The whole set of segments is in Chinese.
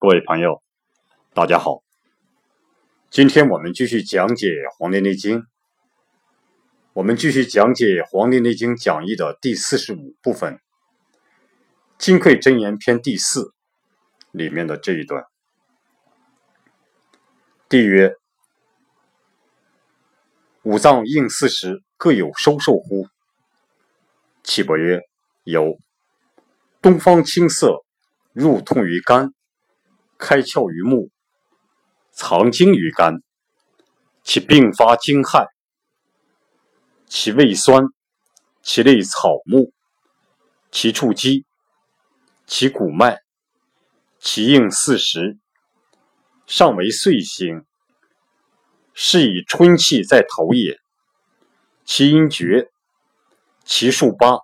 各位朋友，大家好。今天我们继续讲解《黄帝内经》，我们继续讲解《黄帝内经讲义》的第四十五部分《金匮真言篇》第四里面的这一段。帝曰：“五脏应四时，各有收受乎？”岐伯曰：“有。东方青色，入痛于肝，开窍于目，藏精于肝。其病发惊骇，其味酸，其类草木，其触肌，其骨脉，其应四时，上为岁星，是以春气在头也。其阴厥，其数八。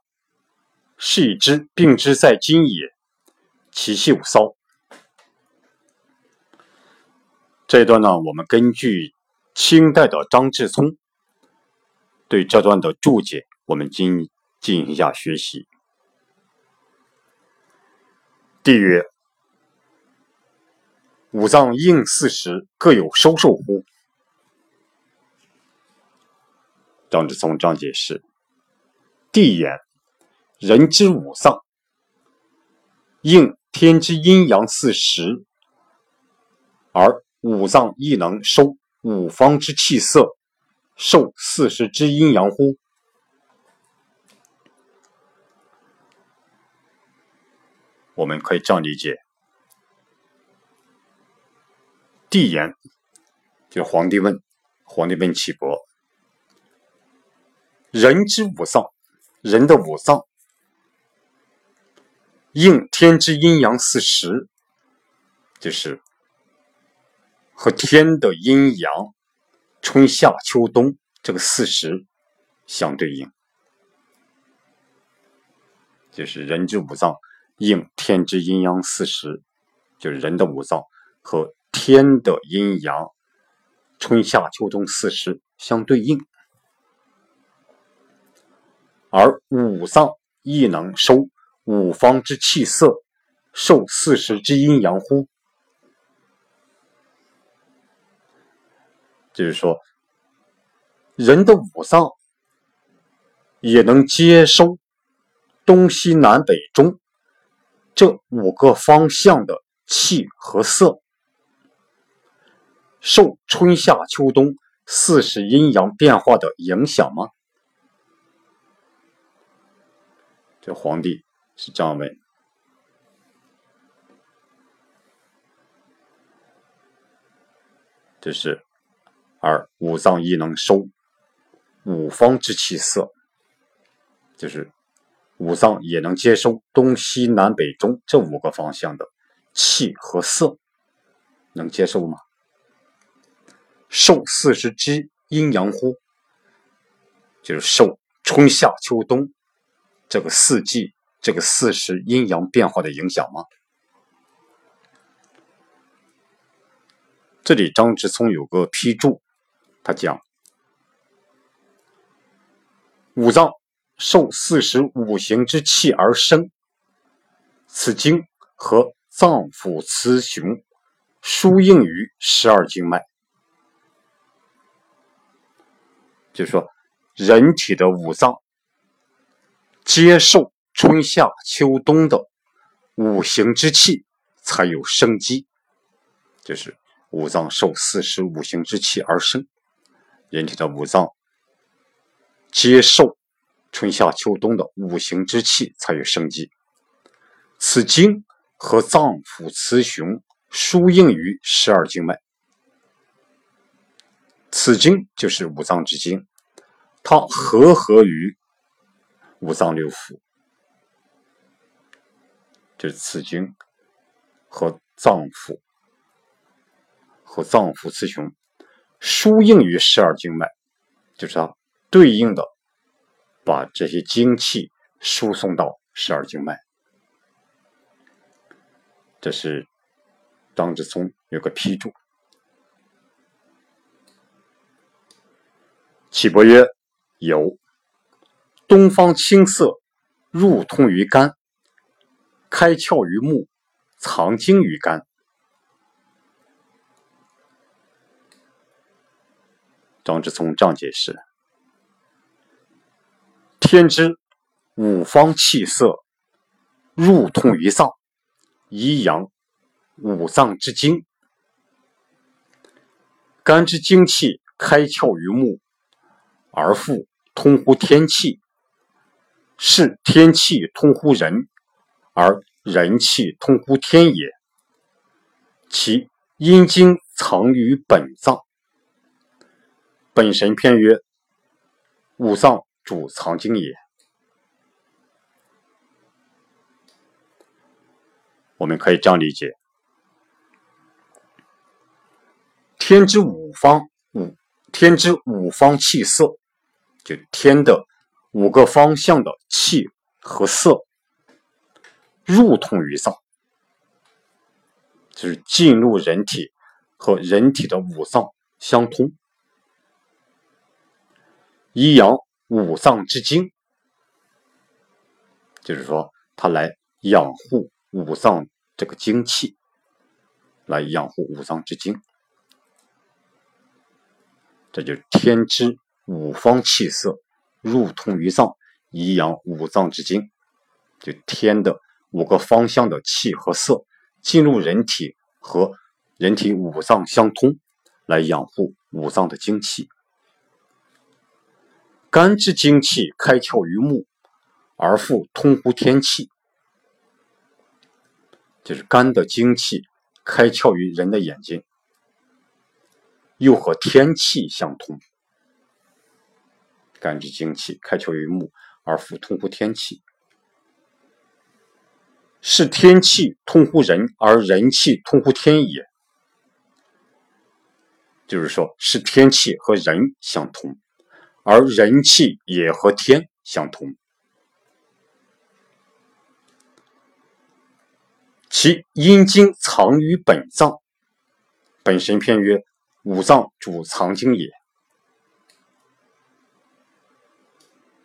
是以知病之在今也，其嗅骚。这一段呢，我们根据清代的张志聪对这段的注解，我们进进行一下学习。帝曰：五脏应四时，各有收受乎？张志聪这样解释：帝言。人之五脏，应天之阴阳四时，而五脏亦能收五方之气色，受四时之阴阳乎？我们可以这样理解：帝言，就皇帝问，皇帝问岐伯，人之五脏，人的五脏。应天之阴阳四时，就是和天的阴阳春夏秋冬这个四时相对应，就是人之五脏应天之阴阳四时，就是人的五脏和天的阴阳春夏秋冬四时相对应，而五脏亦能收。五方之气色，受四时之阴阳乎？就是说，人的五脏也能接收东西南北中这五个方向的气和色，受春夏秋冬四时阴阳变化的影响吗？这皇帝。是这样问，这是而五脏亦能收五方之气色，就是五脏也能接收东西南北中这五个方向的气和色，能接受吗？受四时之阴阳乎？就是受春夏秋冬这个四季。这个四时阴阳变化的影响吗？这里张之聪有个批注，他讲五脏受四时五行之气而生，此经和脏腑雌雄输应于十二经脉，就是说人体的五脏接受。春夏秋冬的五行之气才有生机，就是五脏受四时五行之气而生。人体的五脏接受春夏秋冬的五行之气才有生机。此经和脏腑雌雄输应于十二经脉。此经就是五脏之经，它合合于五脏六腑。就是此经和脏腑和脏腑雌雄输应于十二经脉，就是它对应的把这些精气输送到十二经脉。这是张志聪有个批注。岐伯曰：“有东方青色，入通于肝。”开窍于目，藏精于肝，张之聪这样解释：天之五方气色，入通于脏，以养五脏之精。肝之精气开窍于目，而复通乎天气，是天气通乎人，而人气通乎天也。其阴精藏于本脏。本神篇曰：“五脏主藏精也。”我们可以这样理解：天之五方五，天之五方气色，就天的五个方向的气和色，入通于脏，就是进入人体和人体的五脏相通。以养五脏之精，就是说，它来养护五脏这个精气，来养护五脏之精，这就是天之五方气色入通于脏，以养五脏之精。就天的五个方向的气和色进入人体和人体五脏相通，来养护五脏的精气。肝之精气开窍于目，而复通乎天气，就是肝的精气开窍于人的眼睛，又和天气相通。肝之精气开窍于目，而复通乎天气，是天气通乎人，而人气通乎天也。就是说，是天气和人相通。而人气也和天相通，其阴经藏于本脏。本神篇曰：“五脏主藏经也。”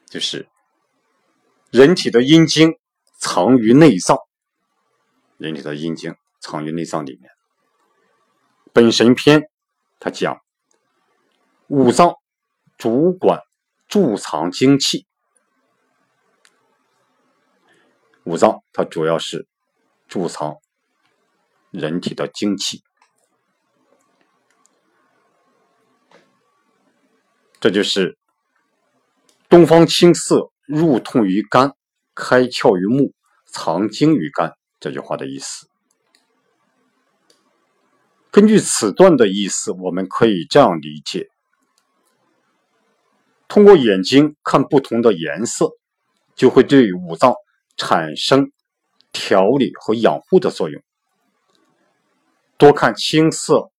就是人体的阴经藏于内脏，人体的阴经藏于内脏里面。本神篇他讲五脏。主管贮藏精气，五脏它主要是贮藏人体的精气，这就是东方青色入通于肝，开窍于目，藏精于肝这句话的意思。根据此段的意思，我们可以这样理解。通过眼睛看不同的颜色，就会对五脏产生调理和养护的作用。多看青色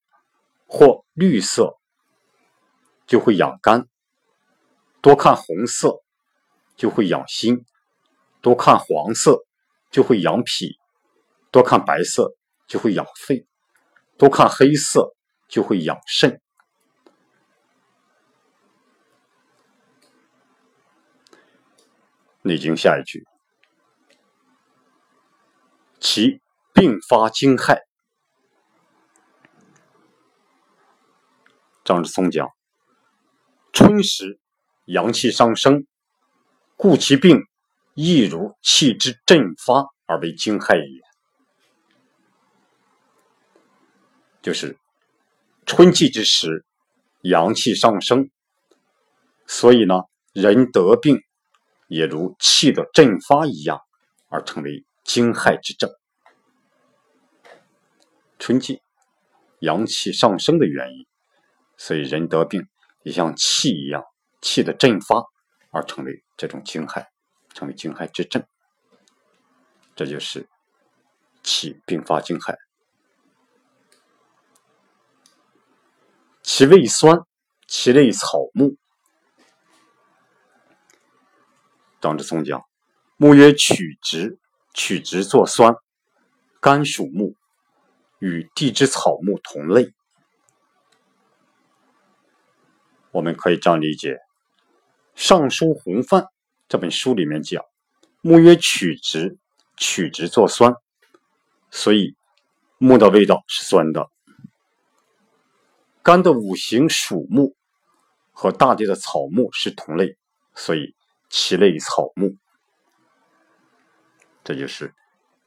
或绿色，就会养肝；多看红色，就会养心；多看黄色，就会养脾；多看白色，就会养肺；多看黑色，就会养肾。《内经》下一句：“其并发惊骇。”张之聪讲：“春时阳气上升，故其病亦如气之振发而为惊骇也。”就是春季之时，阳气上升，所以呢，人得病。也如气的振发一样，而成为惊骇之症。春季阳气上升的原因，所以人得病也像气一样，气的振发而成为这种惊骇，成为惊骇之症。这就是气并发惊骇。其味酸，其类草木。张之聪讲：“木曰曲直，曲直作酸，甘属木，与地之草木同类。”我们可以这样理解，《尚书洪范》这本书里面讲：“木曰曲直，曲直作酸，所以木的味道是酸的。肝的五行属木，和大地的草木是同类，所以其类草木。这就是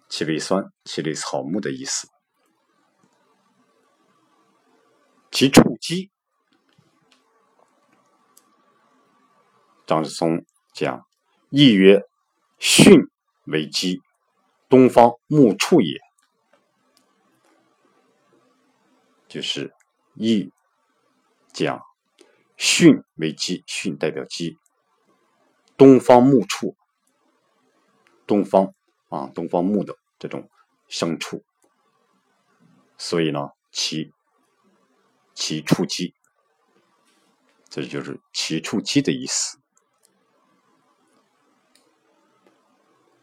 其为酸，其类草木的意思。其触基，张之松讲，亦曰巽为基，东方木处也。就是易讲巽为基，巽代表基，东方木处，东方啊，东方木的这种牲畜，所以呢，其其处基，这就是其处基的意思。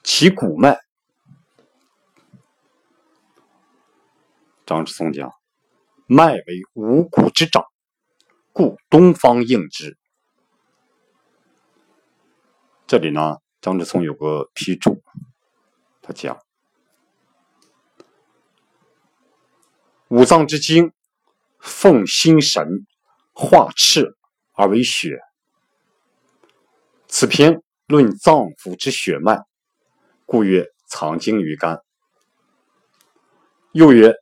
其骨脉，张之松讲。脉为五谷之长，故东方应之。这里呢，张志聪有个批注，他讲五脏之精，奉心神化赤而为血。此篇论脏腑之血脉，故曰藏精于肝。又曰。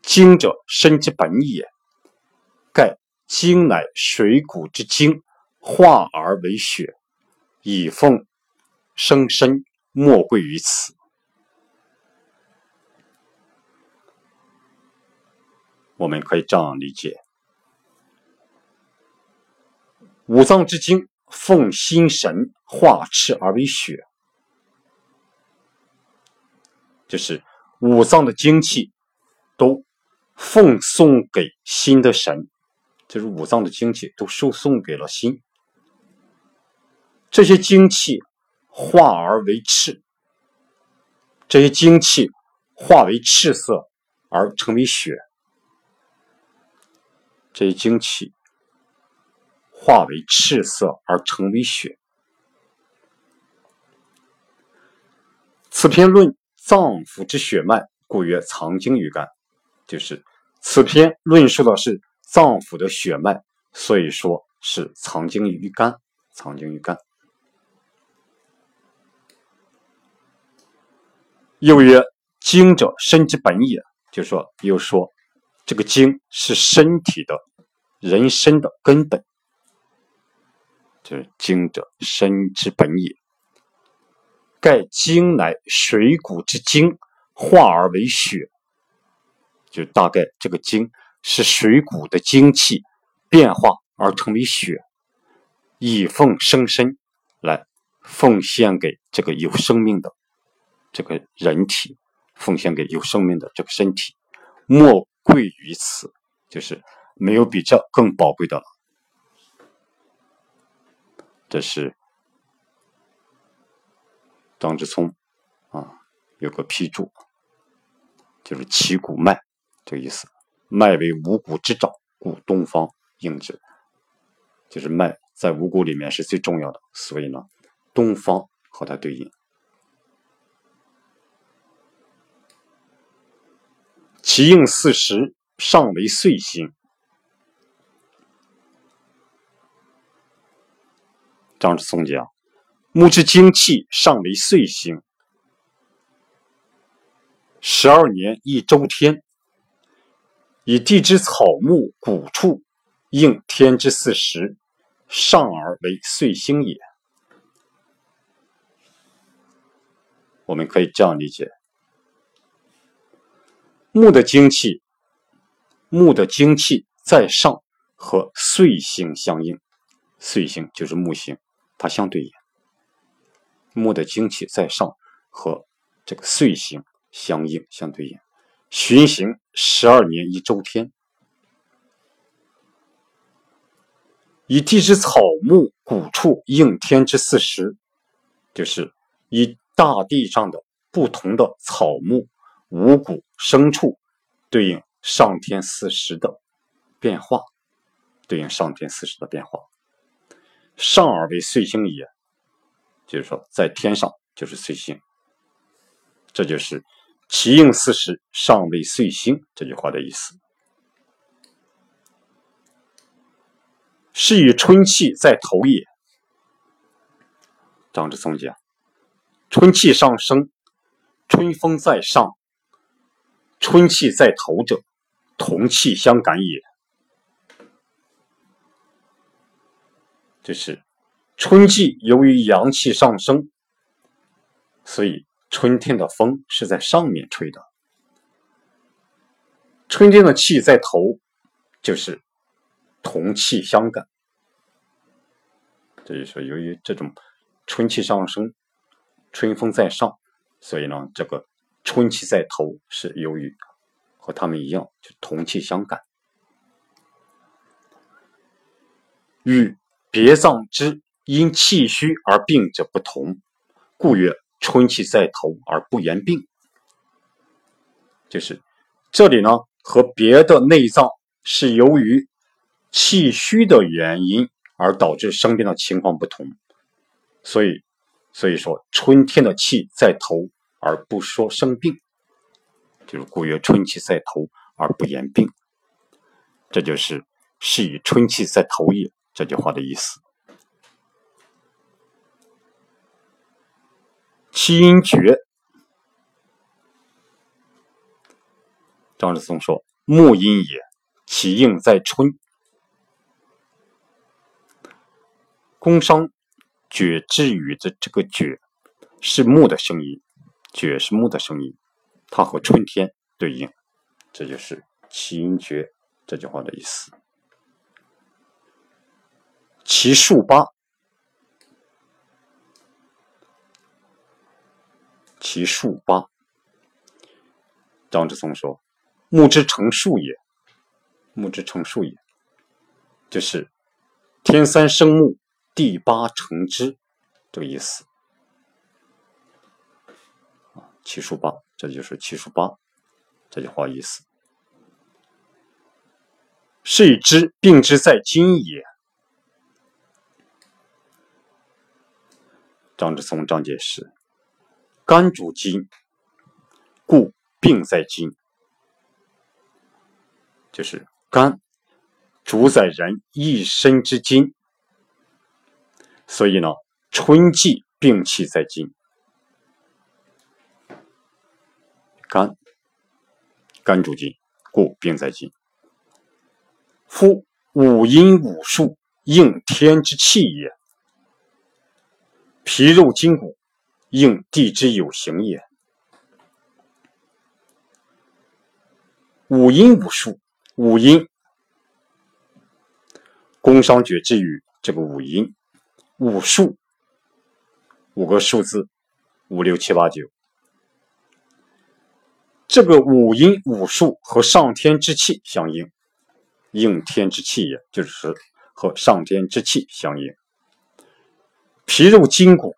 精者，身之本也。盖精乃水谷之精，化而为血，以奉生身，莫贵于此。我们可以这样理解：五脏之精，奉心神化赤而为血，就是五脏的精气都。奉送给心的神，就是五脏的精气都输送给了心。这些精气化而为赤，这些精气化为赤色而成为血。这些精气化为赤色而成为血。此篇论脏腑之血脉，故曰藏精于肝。就是此篇论述的是脏腑的血脉，所以说是藏精于肝，藏精于肝。又曰：精者，身之本也。就说又说，这个精是身体的人身的根本，就是精者，身之本也。盖精乃水谷之精，化而为血。就大概这个精是水谷的精气变化而成为血，以奉生身来奉献给这个有生命的这个人体，奉献给有生命的这个身体，莫贵于此，就是没有比这更宝贵的了。这是张之聪啊，有个批注，就是旗鼓脉。这个意思，脉为五谷之长，故东方应之。就是脉在五谷里面是最重要的，所以呢，东方和它对应。其应四时，上为岁星。张之松讲，木之精气上为岁星，十二年一周天。以地之草木谷处应天之四时，上而为岁星也。我们可以这样理解：木的精气，木的精气在上，和岁星相应。岁星就是木星，它相对应。木的精气在上，和这个岁星相应，相对应。循行十二年一周天，以地之草木谷处应天之四时，就是以大地上的不同的草木、五谷、牲畜对应上天四时的变化，对应上天四时的变化。上而为岁星也，就是说在天上就是岁星，这就是。其应四时，上为岁星。这句话的意思。是以春气在头也。张之松讲：春气上升，春风在上，春气在头者，同气相感也。这是春季由于阳气上升，所以春天的风是在上面吹的。春天的气在头，就是同气相感。这就是，由于这种春气上升，春风在上，所以呢，这个春气在头是由于和他们一样，就同气相感，与。别脏之因气虚而病者不同，故曰春气在头而不言病。就是这里呢，和别的内脏是由于气虚的原因而导致生病的情况不同，所以所以说春天的气在头而不说生病，就是故曰春气在头而不言病。这就是是以春气在头也。这句话的意思。七阴绝，张志松说：“木阴也，其应在春。”工商绝之语的这个“绝”是木的声音，“绝”是木的声音，它和春天对应，这就是“其阴绝”这句话的意思。其数八，其数八。张之松说：“木之成树也，木之成树也，就是天三生木，地八成枝，这个意思。七，数八，这就是七数八这句话意思。是以知病之在今也。”张之松张解释：肝主筋，故病在筋，就是肝主宰人一身之筋，所以呢，春季病气在筋，肝肝主筋，故病在筋。夫五阴五数，应天之气也。皮肉筋骨，应地之有形也。五阴五数，五阴，工商角之语，这个五阴，五数，五个数字，五六七八九。这个五阴五数和上天之气相应，应天之气也，就是和上天之气相应。皮肉筋骨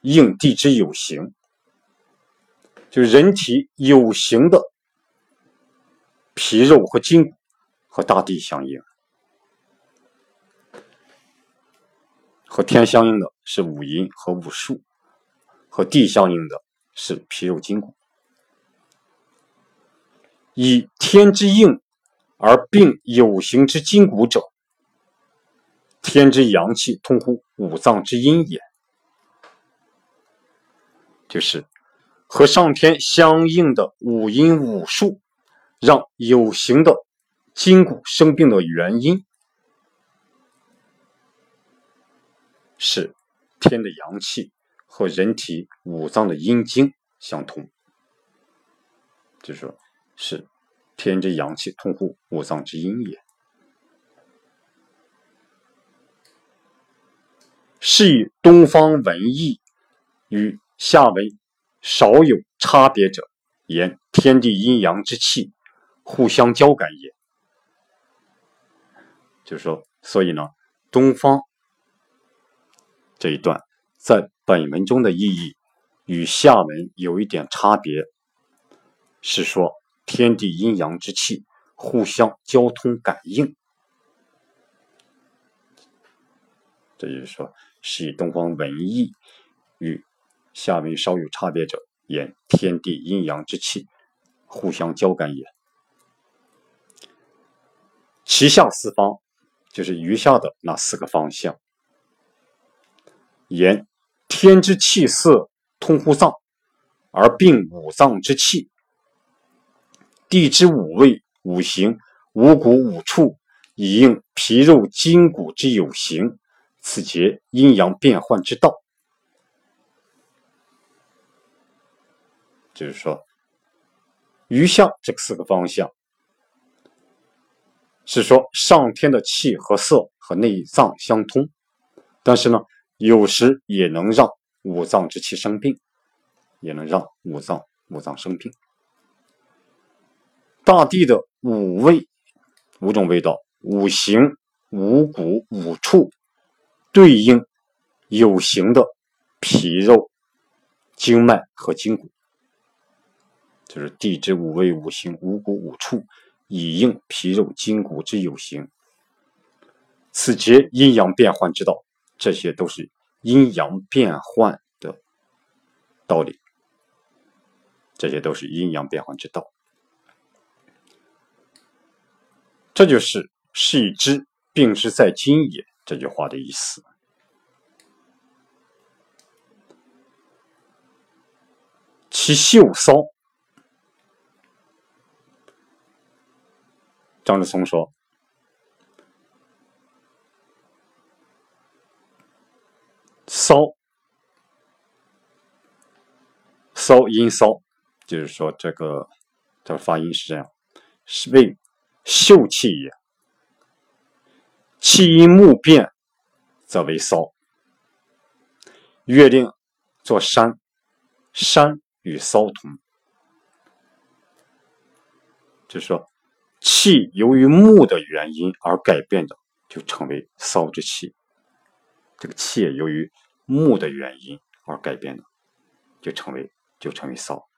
应地之有形，就人体有形的皮肉和筋骨和大地相应，和天相应的是五阴和五数，和地相应的是皮肉筋骨。以天之应而病有形之筋骨者。天之阳气通乎五脏之阴也，就是和上天相应的五阴五术，让有形的筋骨生病的原因，是天的阳气和人体五脏的阴经相通，就是说，是天之阳气通乎五脏之阴也。是以东方文艺与下文少有差别者，言天地阴阳之气互相交感也。就是说，所以呢，东方这一段在本文中的意义与下文有一点差别，是说天地阴阳之气互相交通感应。这就是说。是以东方文艺与下文稍有差别者，言天地阴阳之气互相交感也。其下四方就是余下的那四个方向。言天之气色通乎脏，而并五脏之气；地之五味、五行、五谷、五畜，以应皮肉筋骨之有形。此节阴阳变换之道。就是说，余下这四个方向，是说上天的气和色和内脏相通，但是呢，有时也能让五脏之气生病，也能让五脏五脏生病。大地的五味，五种味道，五行、五谷、五畜，对应有形的皮肉、经脉和筋骨。就是地之五味、五行、五谷、五畜，以应皮肉筋骨之有形。此节阴阳变换之道，这些都是阴阳变换的道理。这些都是阴阳变换之道。这就是“是以知病之在今也”这句话的意思。其秀骚。张志松说：“骚，骚音骚，就是说这个这个发音是这样，是为秀气也。气因木变，则为骚。约定做山，山与骚同，就是说。”气由于木的原因而改变的，就称为骚之气。这个气由于木的原因而改变的，就称为就称为骚。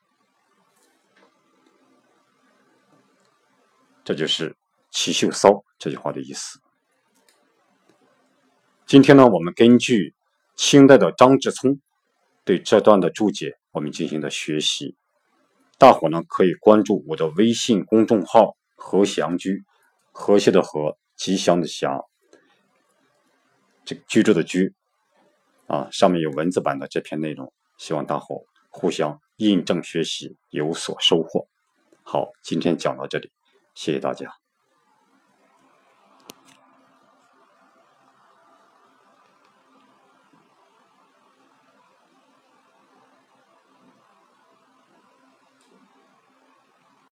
这就是“奇秀骚”这句话的意思。今天呢，我们根据清代的张志聪对这段的注解，我们进行的学习。大伙呢可以关注我的微信公众号。和祥居，和谐的和，吉祥的祥，这居住的居，啊，上面有文字版的这篇内容，希望大伙互相印证学习，有所收获。好，今天讲到这里，谢谢大家。